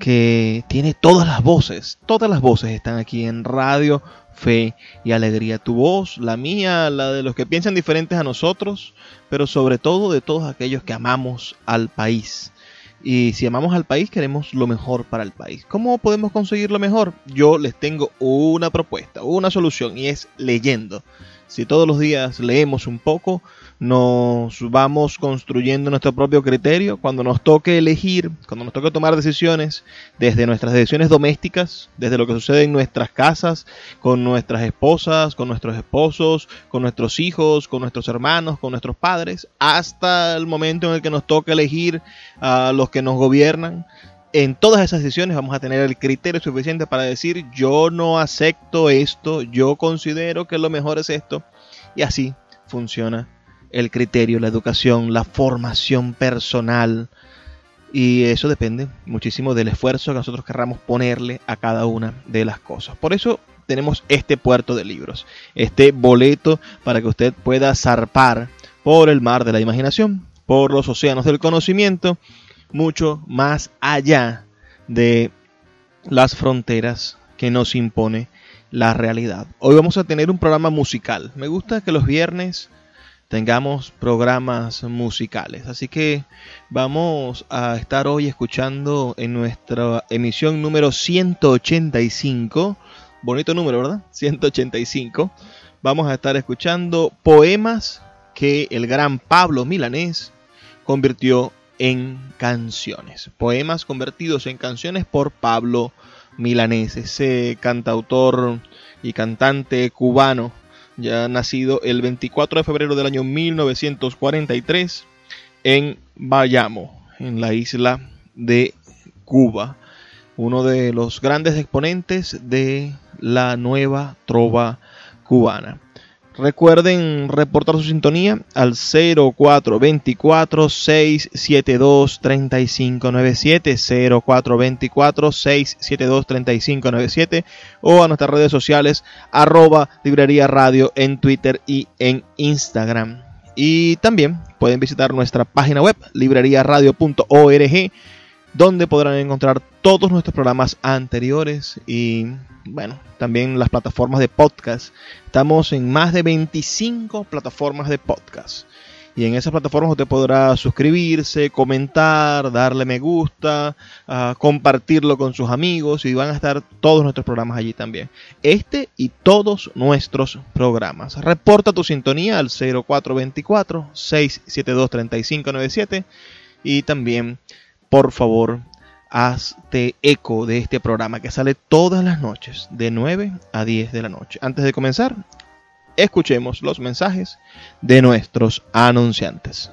que tiene todas las voces, todas las voces están aquí en Radio Fe y Alegría. Tu voz, la mía, la de los que piensan diferentes a nosotros, pero sobre todo de todos aquellos que amamos al país. Y si amamos al país, queremos lo mejor para el país. ¿Cómo podemos conseguir lo mejor? Yo les tengo una propuesta, una solución, y es leyendo. Si todos los días leemos un poco, nos vamos construyendo nuestro propio criterio. Cuando nos toque elegir, cuando nos toque tomar decisiones, desde nuestras decisiones domésticas, desde lo que sucede en nuestras casas, con nuestras esposas, con nuestros esposos, con nuestros hijos, con nuestros hermanos, con nuestros padres, hasta el momento en el que nos toque elegir a los que nos gobiernan, en todas esas decisiones vamos a tener el criterio suficiente para decir yo no acepto esto, yo considero que lo mejor es esto. Y así funciona el criterio, la educación, la formación personal. Y eso depende muchísimo del esfuerzo que nosotros querramos ponerle a cada una de las cosas. Por eso tenemos este puerto de libros, este boleto para que usted pueda zarpar por el mar de la imaginación, por los océanos del conocimiento mucho más allá de las fronteras que nos impone la realidad. Hoy vamos a tener un programa musical. Me gusta que los viernes tengamos programas musicales. Así que vamos a estar hoy escuchando en nuestra emisión número 185. Bonito número, ¿verdad? 185. Vamos a estar escuchando poemas que el gran Pablo Milanés convirtió en canciones. Poemas convertidos en canciones por Pablo Milanés, ese cantautor y cantante cubano, ya nacido el 24 de febrero del año 1943 en Bayamo, en la isla de Cuba, uno de los grandes exponentes de la nueva trova cubana. Recuerden reportar su sintonía al 0424 672 3597 0424 672 3597 o a nuestras redes sociales arroba librería radio en Twitter y en Instagram. Y también pueden visitar nuestra página web libreriaradio.org donde podrán encontrar todos nuestros programas anteriores y bueno, también las plataformas de podcast. Estamos en más de 25 plataformas de podcast. Y en esas plataformas usted podrá suscribirse, comentar, darle me gusta, uh, compartirlo con sus amigos y van a estar todos nuestros programas allí también. Este y todos nuestros programas. Reporta tu sintonía al 0424-672-3597 y también, por favor, hazte eco de este programa que sale todas las noches de 9 a 10 de la noche. Antes de comenzar, escuchemos los mensajes de nuestros anunciantes.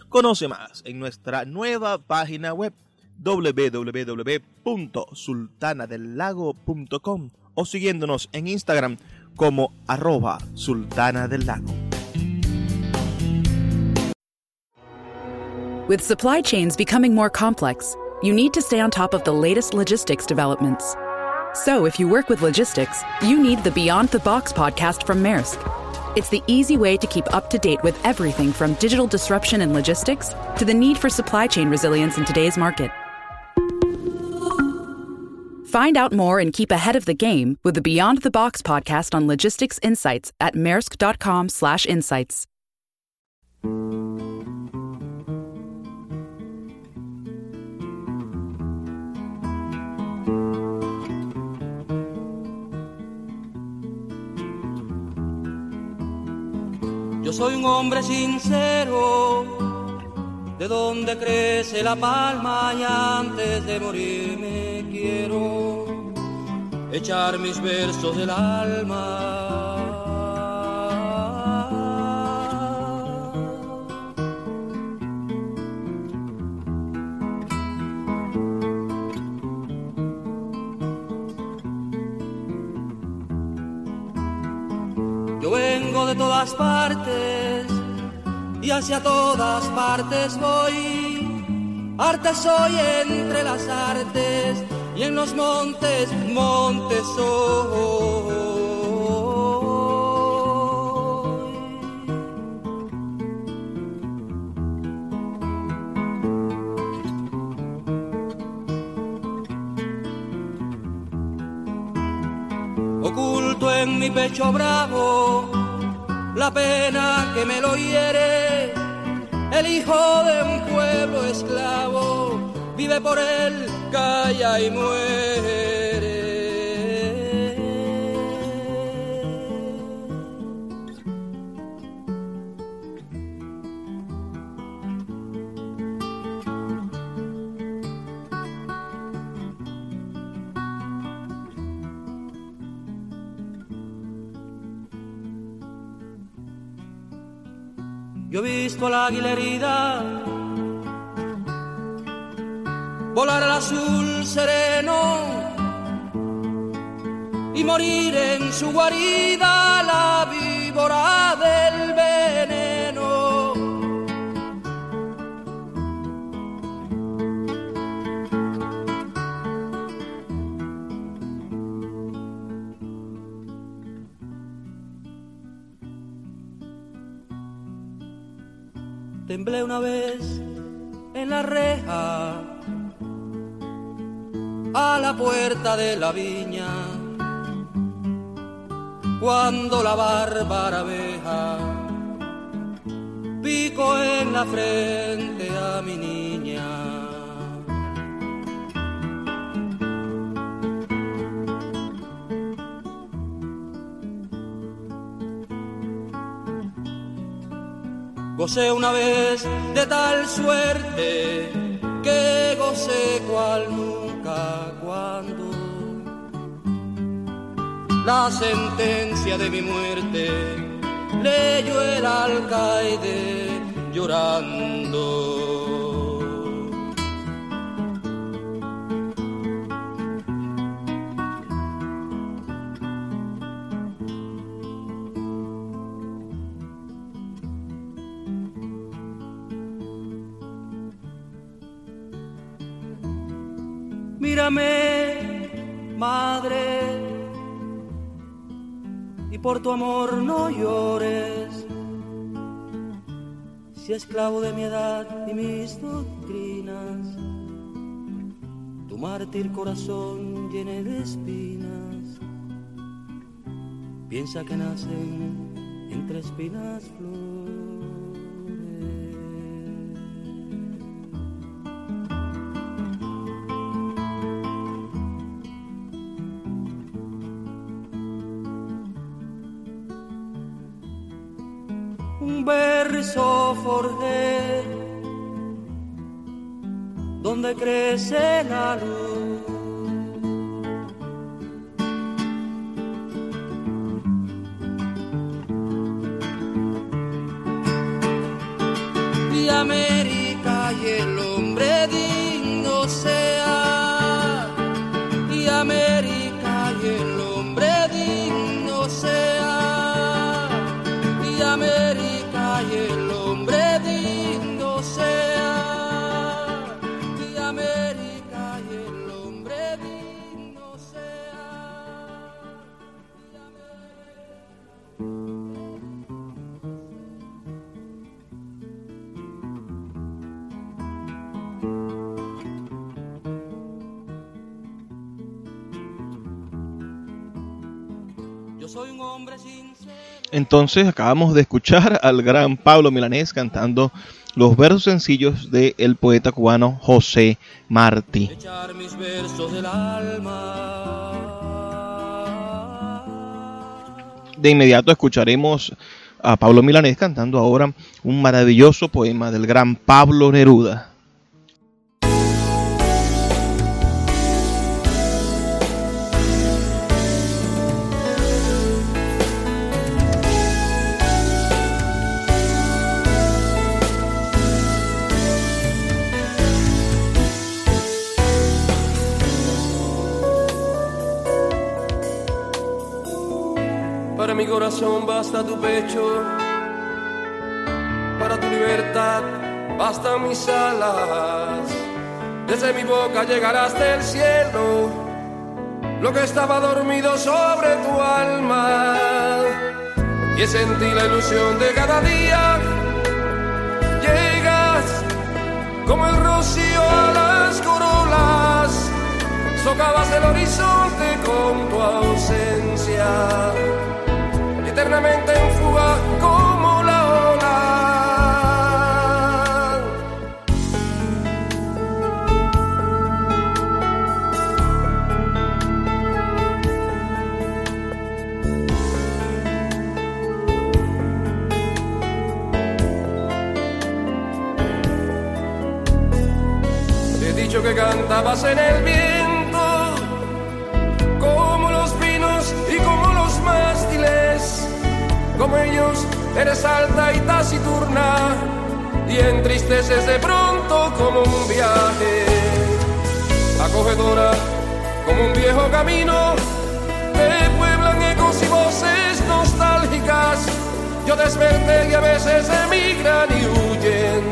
Conoce más en nuestra nueva página web www.sultanadelago.com o siguiéndonos en Instagram como arroba sultana del lago. With supply chains becoming more complex, you need to stay on top of the latest logistics developments. So, if you work with logistics, you need the Beyond the Box podcast from Maersk. It's the easy way to keep up to date with everything from digital disruption and logistics to the need for supply chain resilience in today's market. Find out more and keep ahead of the game with the Beyond the Box podcast on logistics insights at maersk.com/insights. Soy un hombre sincero, de donde crece la palma y antes de morirme quiero echar mis versos del alma. De todas partes y hacia todas partes voy. Arte soy entre las artes y en los montes, montes soy. Oculto en mi pecho bravo la pena que me lo hiere, el hijo de un pueblo esclavo vive por él, calla y muere. Volar al azul sereno y morir en su guarida la víbora Una vez en la reja a la puerta de la viña cuando la bárbara abeja pico en la frente a mi niña. Gocé una vez de tal suerte que gocé cual nunca cuando la sentencia de mi muerte leyó el alcaide llorando. Por tu amor no llores. Si esclavo de mi edad y mis doctrinas, tu mártir corazón llene de espinas, piensa que nacen entre espinas flores. Crece la luz. Entonces acabamos de escuchar al gran Pablo Milanés cantando los versos sencillos del poeta cubano José Martí. De inmediato escucharemos a Pablo Milanés cantando ahora un maravilloso poema del gran Pablo Neruda. Y es en ti la ilusión de cada día. Llegas como el rocío a las corolas, socavas el horizonte con tu ausencia eternamente en fuga que cantabas en el viento, como los pinos y como los mástiles como ellos eres alta y taciturna y entristeces de pronto como un viaje. Acogedora como un viejo camino, te pueblan ecos y voces nostálgicas. Yo desperté y a veces emigran y huyen.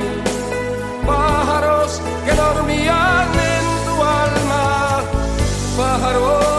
Pájaros que dormían pájaros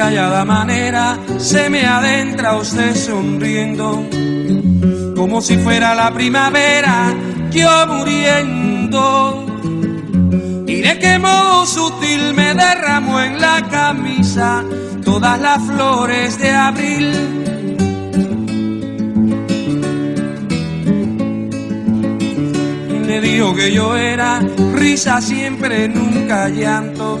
Callada manera se me adentra usted sonriendo, como si fuera la primavera, yo muriendo. Y de qué modo sutil me derramó en la camisa todas las flores de abril. Me dijo que yo era risa siempre, nunca llanto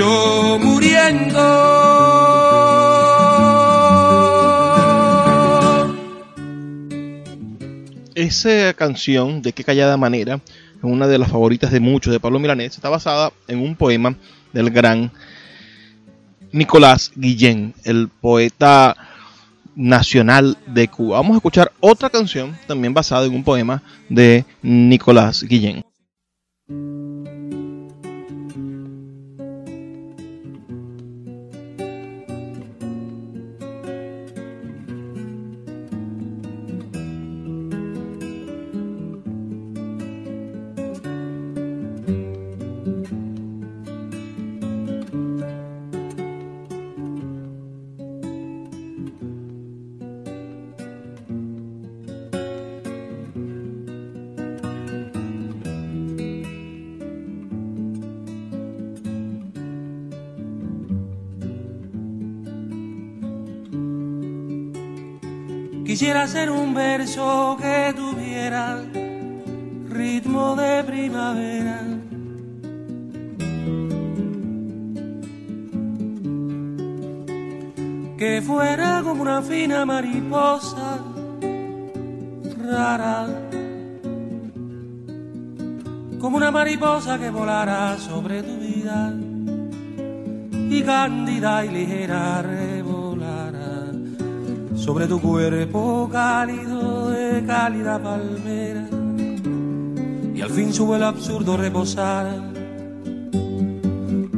yo muriendo. Esa canción, de qué callada manera, una de las favoritas de muchos de Pablo Milanés, está basada en un poema del gran Nicolás Guillén, el poeta nacional de Cuba. Vamos a escuchar otra canción también basada en un poema de Nicolás Guillén. Quisiera ser un verso que tuviera ritmo de primavera. Que fuera como una fina mariposa rara. Como una mariposa que volara sobre tu vida y cándida y ligera sobre tu cuerpo cálido de cálida palmera. Y al fin sube el absurdo reposar.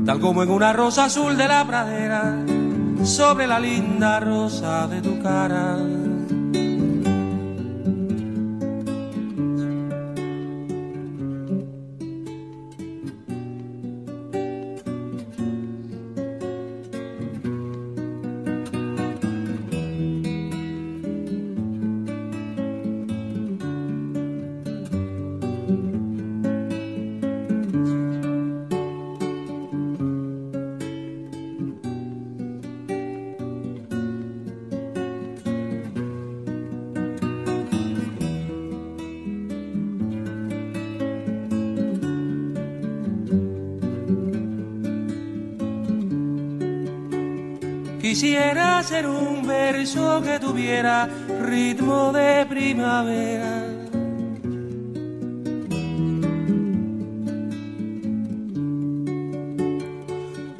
Tal como en una rosa azul de la pradera sobre la linda rosa de tu cara que tuviera ritmo de primavera.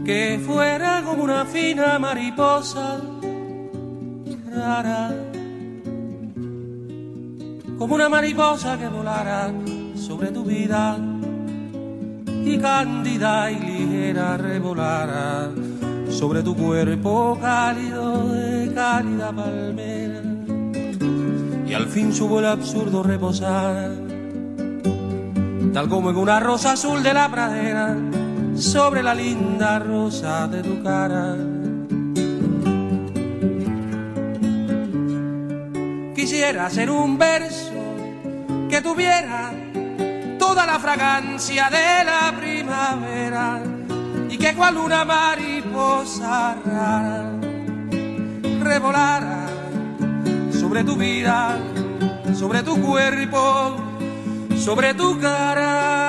Que fuera como una fina mariposa rara. Como una mariposa que volara sobre tu vida y cándida y ligera revolara sobre tu cuerpo cálido cálida palmera. Y al fin subo el absurdo reposar. Tal como en una rosa azul de la pradera sobre la linda rosa de tu cara. Quisiera ser un verso que tuviera toda la fragancia de la primavera y que cual una mariposa rara revolara sobre tu vida, sobre tu cuerpo, sobre tu cara.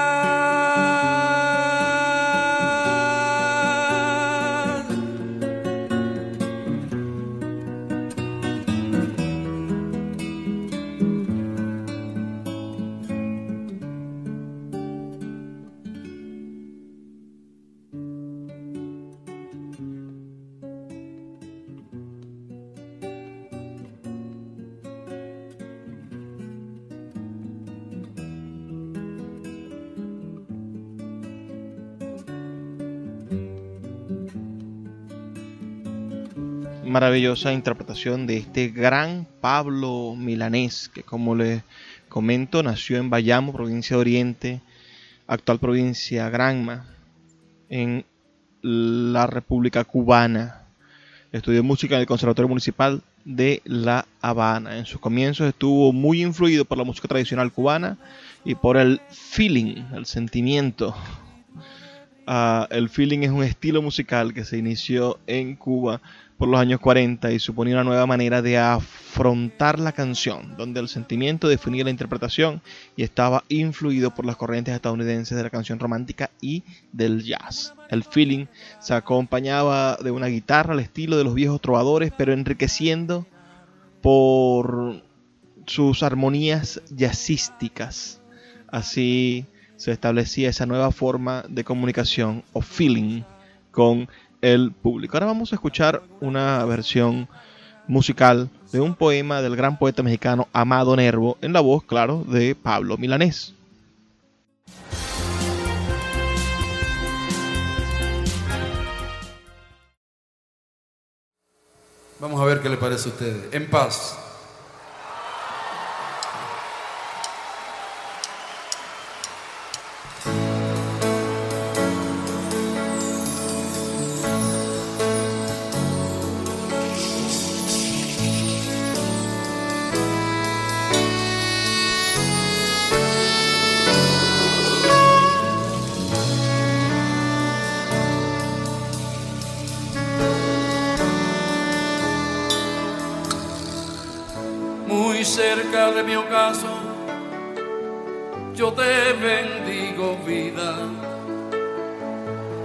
Maravillosa interpretación de este gran Pablo Milanés, que como les comento, nació en Bayamo, provincia de Oriente, actual provincia Granma, en la República Cubana. Estudió música en el Conservatorio Municipal de La Habana. En sus comienzos estuvo muy influido por la música tradicional cubana y por el feeling, el sentimiento. Ah, el feeling es un estilo musical que se inició en Cuba por los años 40 y suponía una nueva manera de afrontar la canción, donde el sentimiento definía la interpretación y estaba influido por las corrientes estadounidenses de la canción romántica y del jazz. El feeling se acompañaba de una guitarra al estilo de los viejos trovadores, pero enriqueciendo por sus armonías jazzísticas. Así se establecía esa nueva forma de comunicación o feeling con el público. Ahora vamos a escuchar una versión musical de un poema del gran poeta mexicano Amado Nervo en la voz, claro, de Pablo Milanés. Vamos a ver qué le parece a ustedes. En paz. Cerca de mi ocaso, yo te bendigo vida,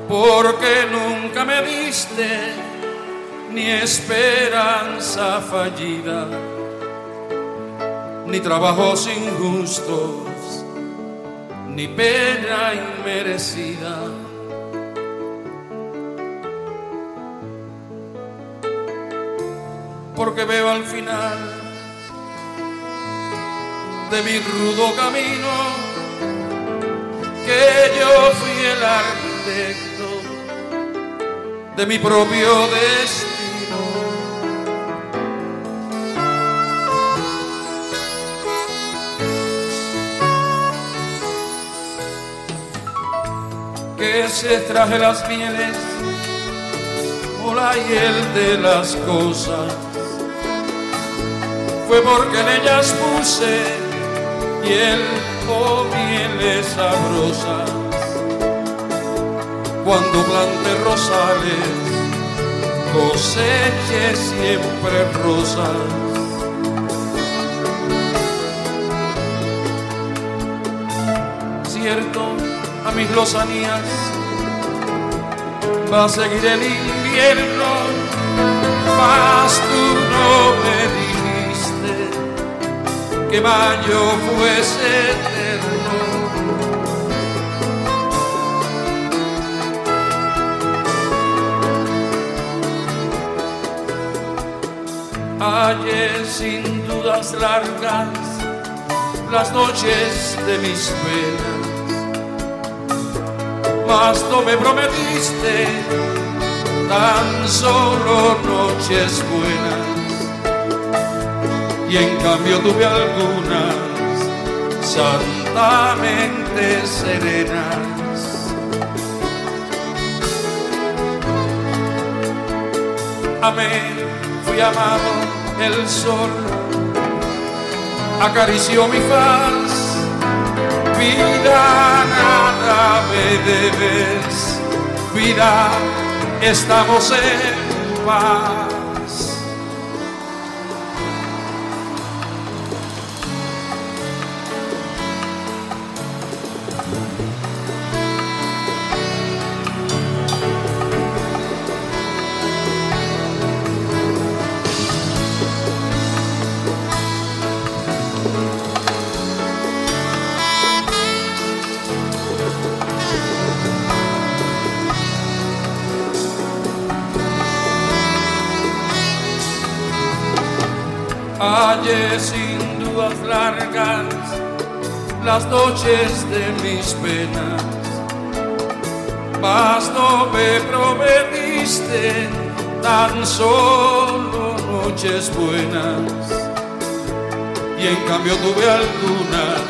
porque nunca me diste ni esperanza fallida, ni trabajos injustos, ni pena inmerecida. Porque veo al final de mi rudo camino, que yo fui el arquitecto de mi propio destino. Que se traje las mieles o la hiel de las cosas, fue porque en ellas puse miel o mieles sabrosas. Cuando plante rosales, coseche siempre rosas. Cierto, a mis lozanías va a seguir el invierno, mas tú no que mayo fuese eterno. Ayer sin dudas largas las noches de mis penas, mas no me prometiste tan solo noches buenas y en cambio tuve algunas santamente serenas. Amé, fui amado, el sol acarició mi faz. Vida, nada me debes, vida, estamos en paz. las noches de mis penas, mas no me prometiste tan solo noches buenas, y en cambio tuve algunas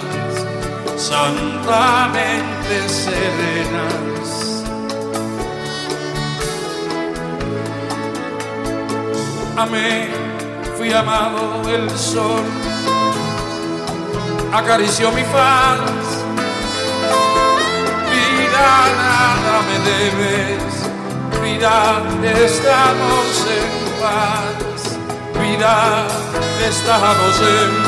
santamente serenas. Amé, fui amado el sol acarició mi faz, vida nada me debes, vida estamos en paz, vida estamos en paz.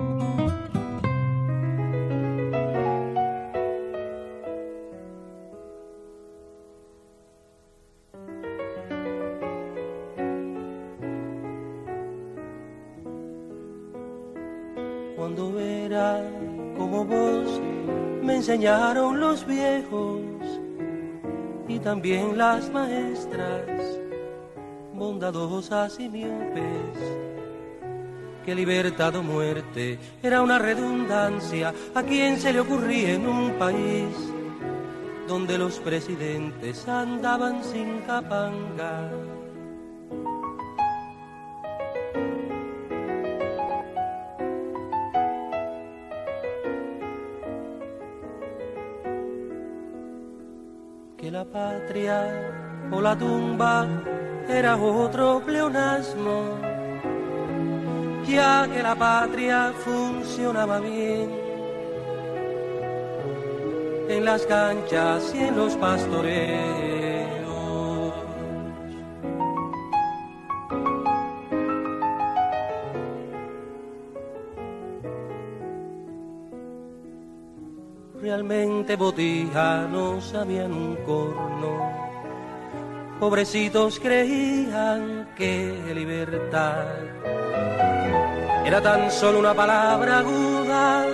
Enseñaron los viejos y también las maestras, bondadosas y miopes, que libertad o muerte era una redundancia a quien se le ocurría en un país donde los presidentes andaban sin capanga o la tumba era otro pleonasmo, ya que la patria funcionaba bien en las canchas y en los pastores. Realmente botijanos habían un corno. Pobrecitos creían que libertad era tan solo una palabra aguda,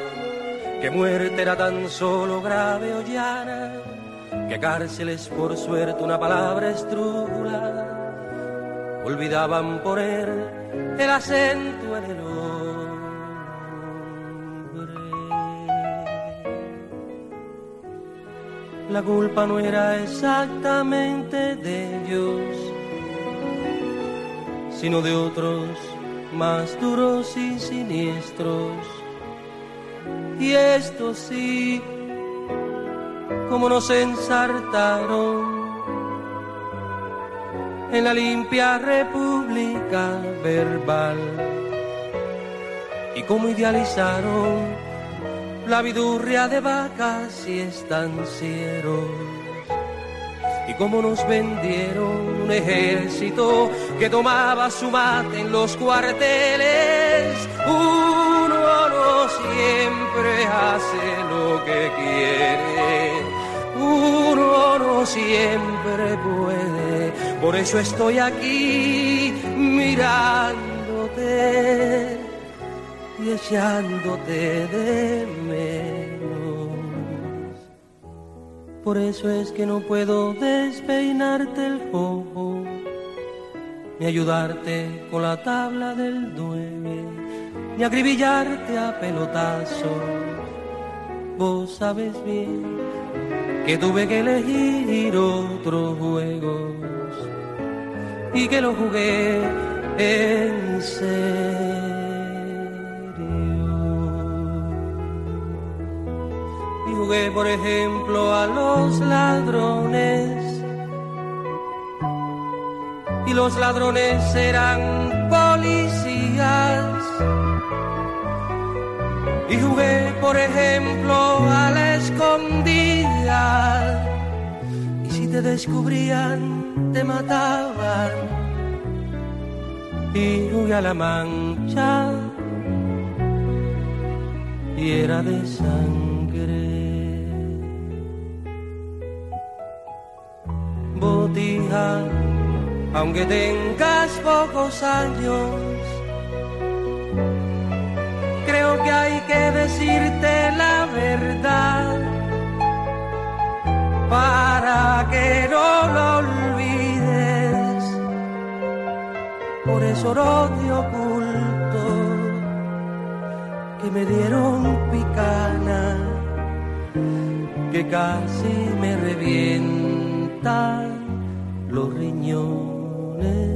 que muerte era tan solo grave o llana, que cárcel es por suerte una palabra estrújula. Olvidaban poner el acento en el la culpa no era exactamente de ellos, sino de otros más duros y siniestros. Y esto sí, como nos ensartaron en la limpia república verbal y como idealizaron la vidurria de vacas y estancieros. Y como nos vendieron un ejército que tomaba su mate en los cuarteles, uno no siempre hace lo que quiere, uno no siempre puede. Por eso estoy aquí mirándote y echándote de menos. Por eso es que no puedo despeinarte el ojo, ni ayudarte con la tabla del nueve, ni acribillarte a pelotazo. Vos sabes bien que tuve que elegir otros juegos y que lo jugué en serio. Jugué, por ejemplo, a los ladrones. Y los ladrones eran policías. Y jugué, por ejemplo, a la escondida. Y si te descubrían, te mataban. Y jugué a la mancha. Y era de sangre. Aunque tengas pocos años. Creo que hay que decirte la verdad para que no lo olvides. Por eso no te oculto que me dieron picana, que casi me revientan los riñones.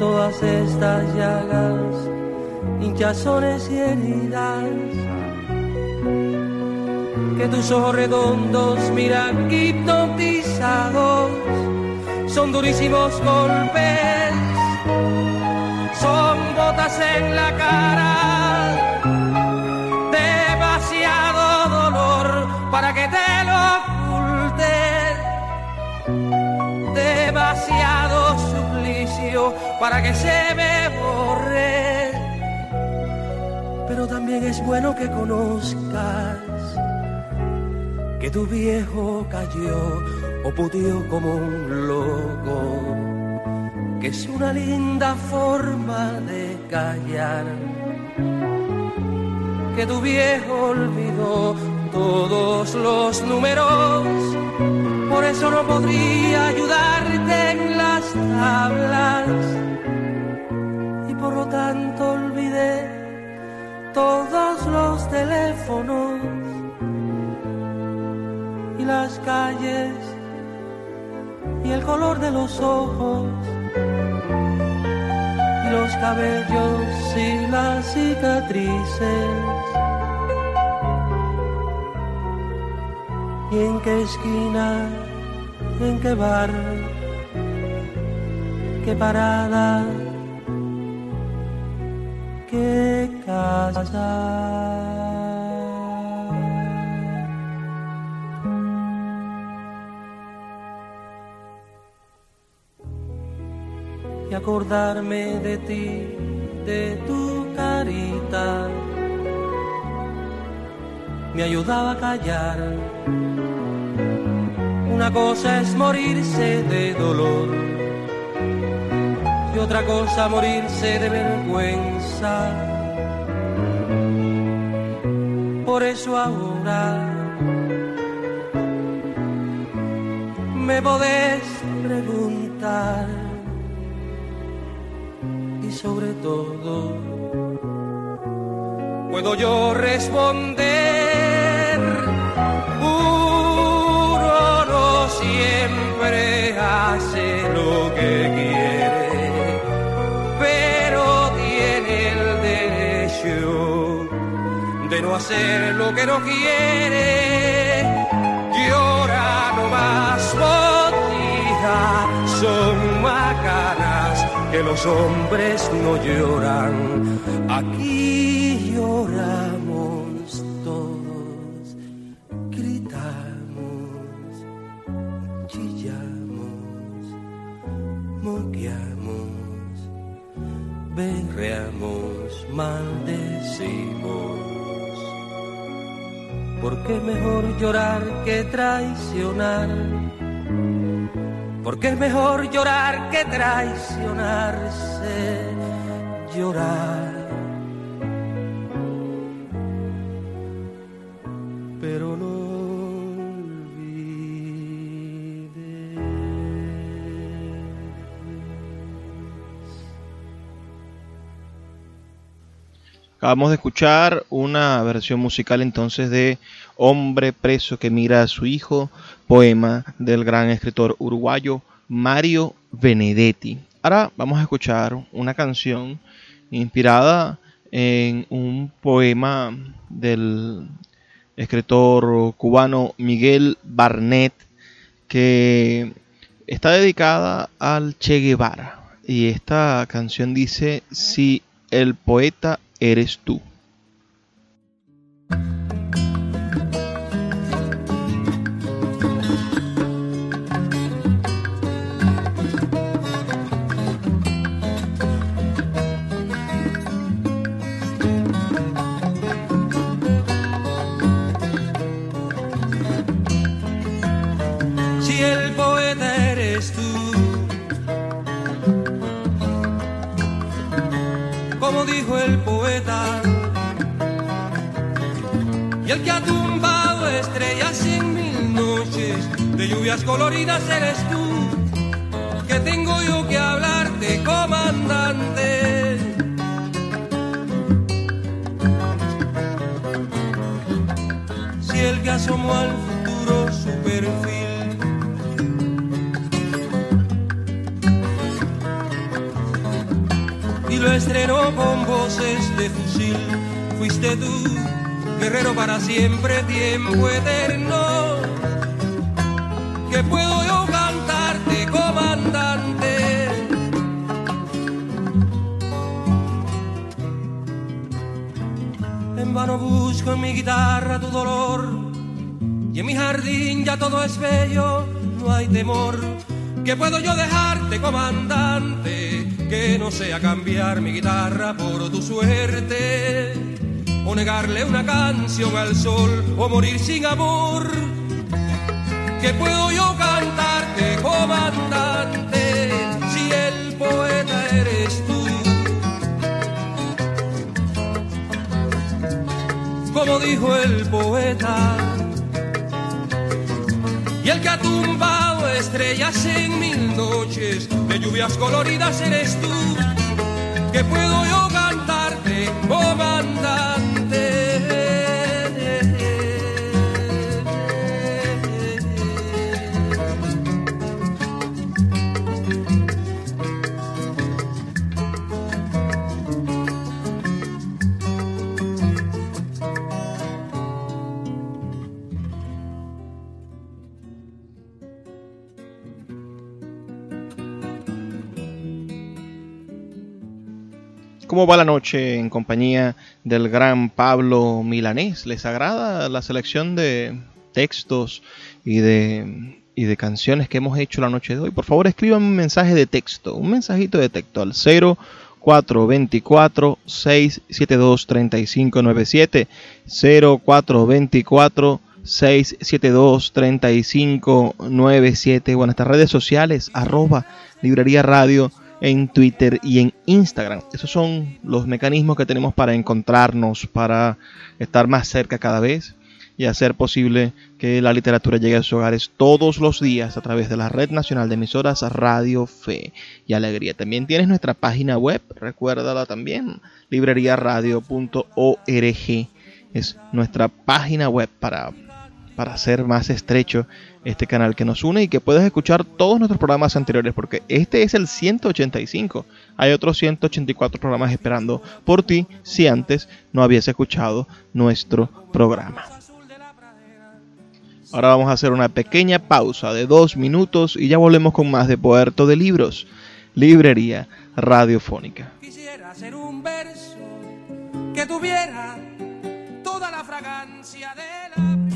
Todas estas llagas, hinchazones y heridas, que tus ojos redondos miran hipnotizados, son durísimos golpes, son botas en la cara, para que se me borre. Pero también es bueno que conozcas que tu viejo cayó o pudió como un loco, que es una linda forma de callar. Que tu viejo olvidó todos los números por eso no podría ayudarte tablas y por lo tanto olvidé todos los teléfonos y las calles y el color de los ojos y los cabellos y las cicatrices. Y en qué esquina, en qué bar, qué parada, qué casa. Y acordarme de ti, de tu carita, me ayudaba a callar una cosa es morirse de dolor y otra cosa morirse de vergüenza. Por eso ahora me podés preguntar y sobre todo puedo yo responder de no hacer lo que no quiere. Llora no más botija, son macanas que los hombres no lloran. Aquí lloramos berreamos, maldecimos. Porque es mejor llorar que traicionar. Porque es mejor llorar que traicionarse. Llorar Acabamos de escuchar una versión musical entonces de Hombre preso que mira a su hijo, poema del gran escritor uruguayo Mario Benedetti. Ahora vamos a escuchar una canción inspirada en un poema del escritor cubano Miguel Barnett que está dedicada al Che Guevara. y esta canción dice Si el poeta eres tú. Estrenó con voces de fusil. Fuiste tú, guerrero para siempre, tiempo eterno. Que puedo yo cantarte, comandante. En vano busco en mi guitarra tu dolor. Y en mi jardín ya todo es bello, no hay temor. Que puedo yo dejarte, comandante, que no sea cambiar mi guitarra por tu suerte, o negarle una canción al sol, o morir sin amor. Que puedo yo cantarte, comandante, si el poeta eres tú. Como dijo el poeta, y el que ha tumbado estrellas en mil noches de lluvias coloridas eres tú, que puedo yo cantarte, comandante. ¿Cómo va la noche en compañía del gran Pablo Milanés? ¿Les agrada la selección de textos y de, canciones que hemos hecho la noche de hoy? Por favor, escriban un mensaje de texto, un mensajito de texto al 0424 672 3597 0424 672 3597 o en redes sociales arroba librería radio en Twitter y en Instagram. Esos son los mecanismos que tenemos para encontrarnos, para estar más cerca cada vez y hacer posible que la literatura llegue a sus hogares todos los días a través de la Red Nacional de Emisoras Radio Fe y Alegría. También tienes nuestra página web, recuérdala también, libreriaradio.org. Es nuestra página web para, para hacer más estrecho este canal que nos une y que puedes escuchar todos nuestros programas anteriores porque este es el 185. Hay otros 184 programas esperando por ti si antes no habías escuchado nuestro programa. Ahora vamos a hacer una pequeña pausa de dos minutos y ya volvemos con más de Puerto de Libros, Librería Radiofónica. Quisiera hacer un verso que tuviera toda la fragancia de la...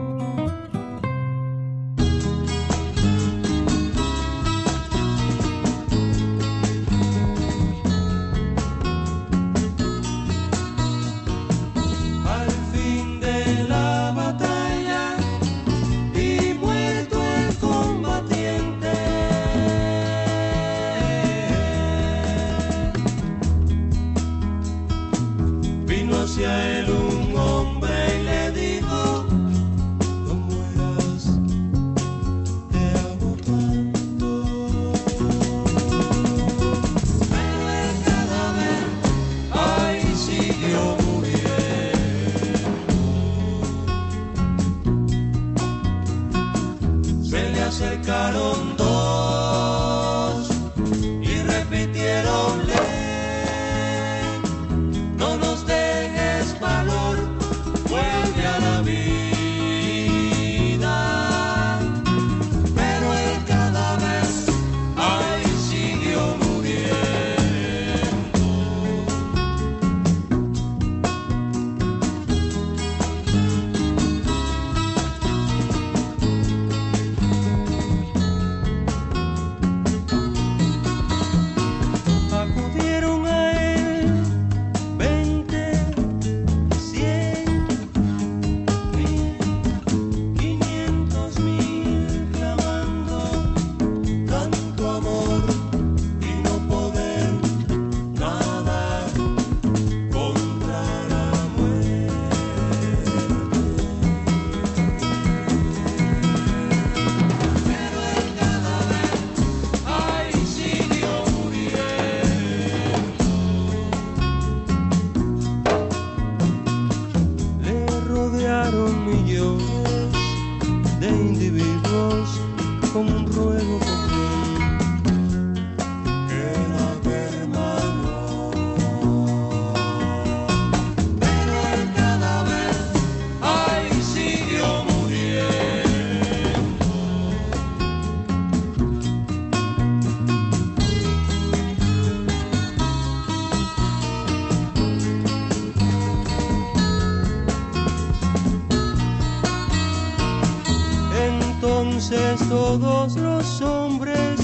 Todos los hombres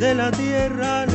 de la tierra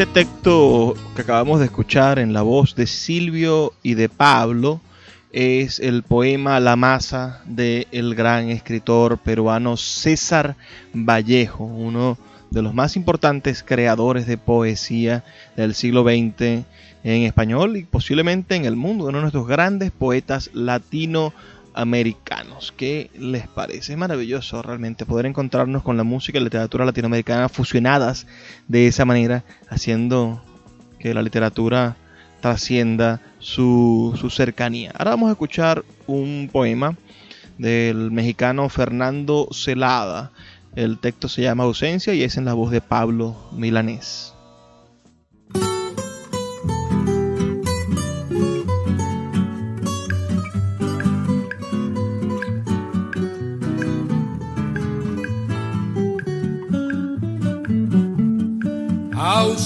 Ese texto que acabamos de escuchar en la voz de Silvio y de Pablo es el poema La masa del gran escritor peruano César Vallejo, uno de los más importantes creadores de poesía del siglo XX en español y posiblemente en el mundo, uno de nuestros grandes poetas latinoamericanos. ¿Qué les parece? Es maravilloso realmente poder encontrarnos con la música y la literatura latinoamericana fusionadas de esa manera, haciendo que la literatura trascienda su, su cercanía. Ahora vamos a escuchar un poema del mexicano Fernando Celada. El texto se llama Ausencia y es en la voz de Pablo Milanés.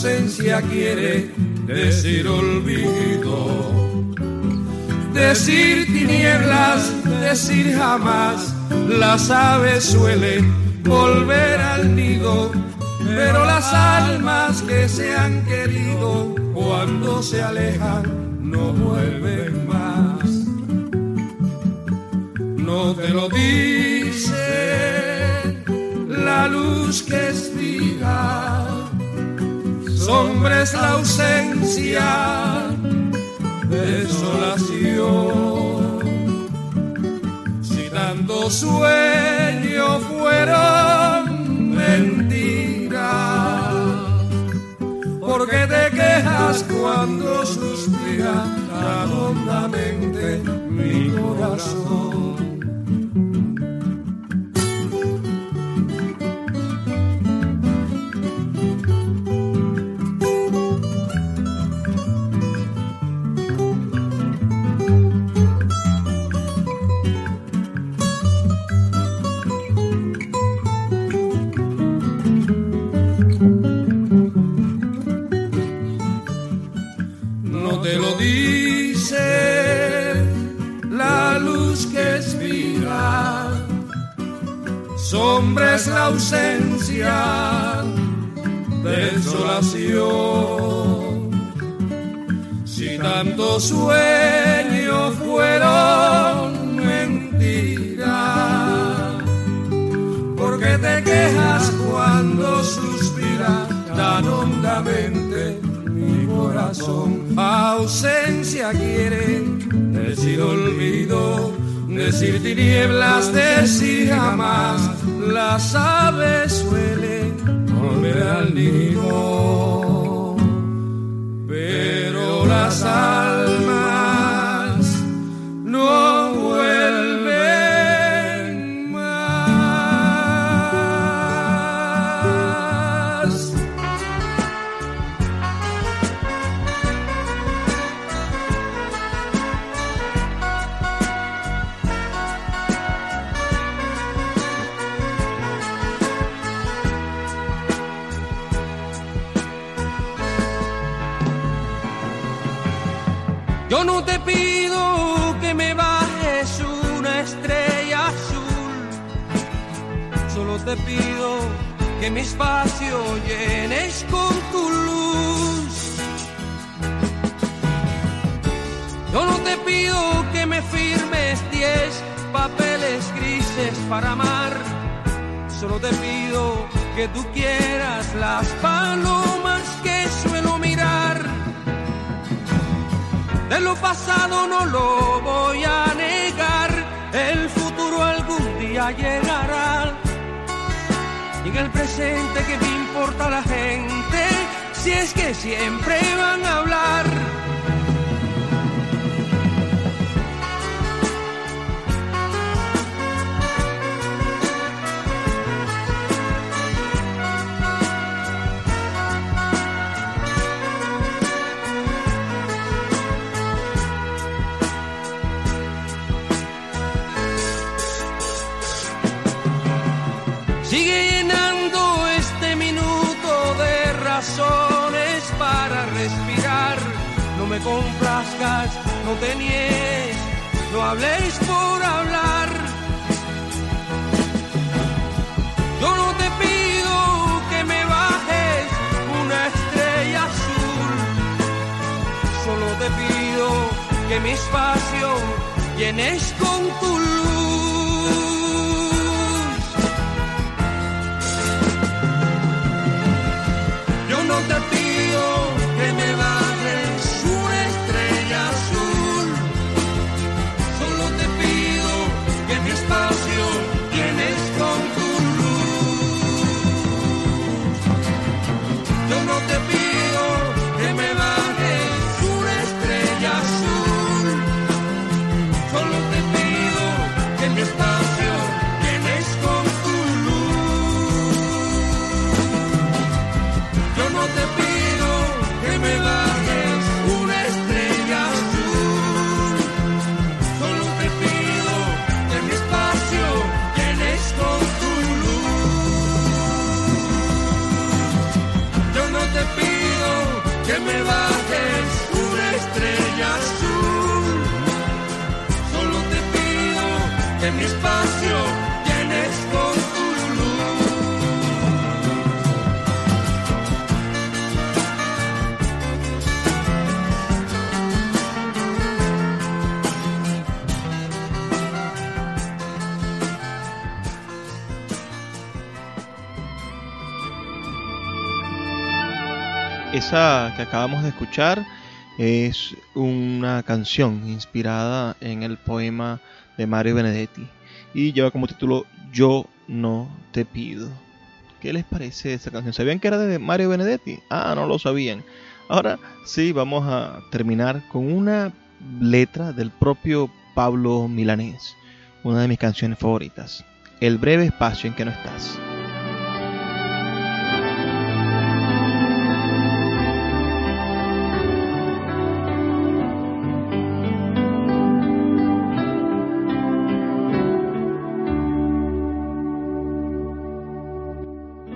Ausencia quiere decir olvido, decir tinieblas, decir jamás. Las aves suelen volver al nido, pero las almas que se han querido cuando se alejan no vuelven más. No te lo dice la luz que espiga sombra es la ausencia, desolación. Si tanto sueño fueron mentiras, ¿por qué te quejas cuando suspira tan hondamente mi corazón? Ausencia, desolación. Si tanto sueño fueron mentira, porque te quejas cuando suspira tan hondamente mi corazón? Ausencia quiere decir olvido decir tinieblas, decir jamás, las aves suelen volver al nido, pero las almas que mi espacio llenes con tu luz. Yo no te pido que me firmes diez papeles grises para amar, solo te pido que tú quieras las palomas que suelo mirar. De lo pasado no lo voy a negar, el futuro algún día llegará. El presente que me importa la gente, si es que siempre van a hablar. Me complazcas, no te no habléis por hablar. Yo no te pido que me bajes una estrella azul, solo te pido que mi espacio llenes con tu luz. Acabamos de escuchar es una canción inspirada en el poema de Mario Benedetti y lleva como título Yo no te pido. ¿Qué les parece esa canción? ¿Sabían que era de Mario Benedetti? Ah, no lo sabían. Ahora sí, vamos a terminar con una letra del propio Pablo Milanés, una de mis canciones favoritas, El breve espacio en que no estás.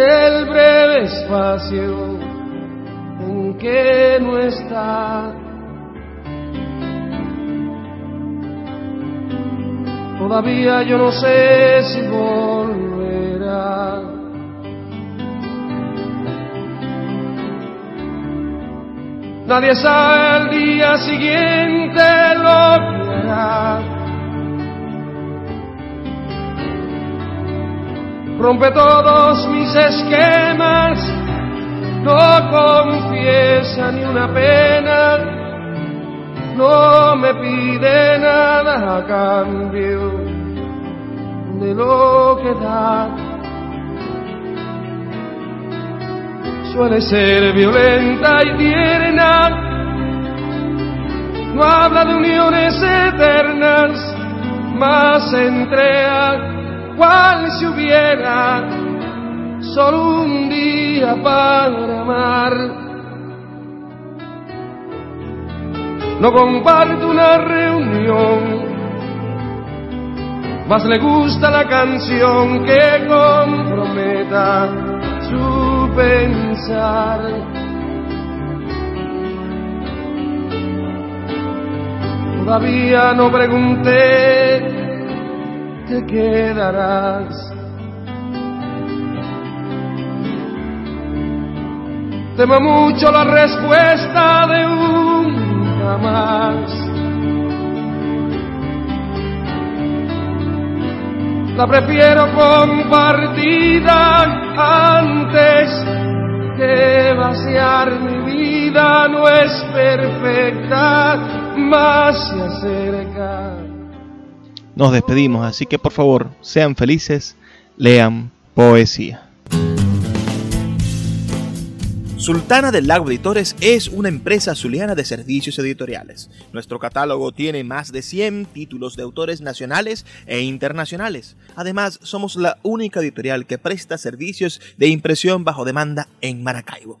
el breve espacio en que no está. Todavía yo no sé si volverá. Nadie sabe el día siguiente lo que hará. Rompe todos mis esquemas, no confiesa ni una pena, no me pide nada a cambio de lo que da. Suele ser violenta y tierna, no habla de uniones eternas, más entrega cual si hubiera solo un día para amar. No comparte una reunión, más le gusta la canción que comprometa su pensar. Todavía no pregunté, te quedarás. Temo mucho la respuesta de un jamás. La prefiero compartida antes que vaciar mi vida. No es perfecta, más se acerca. Nos despedimos, así que por favor, sean felices, lean poesía. Sultana del Lago Editores es una empresa zuliana de servicios editoriales. Nuestro catálogo tiene más de 100 títulos de autores nacionales e internacionales. Además, somos la única editorial que presta servicios de impresión bajo demanda en Maracaibo.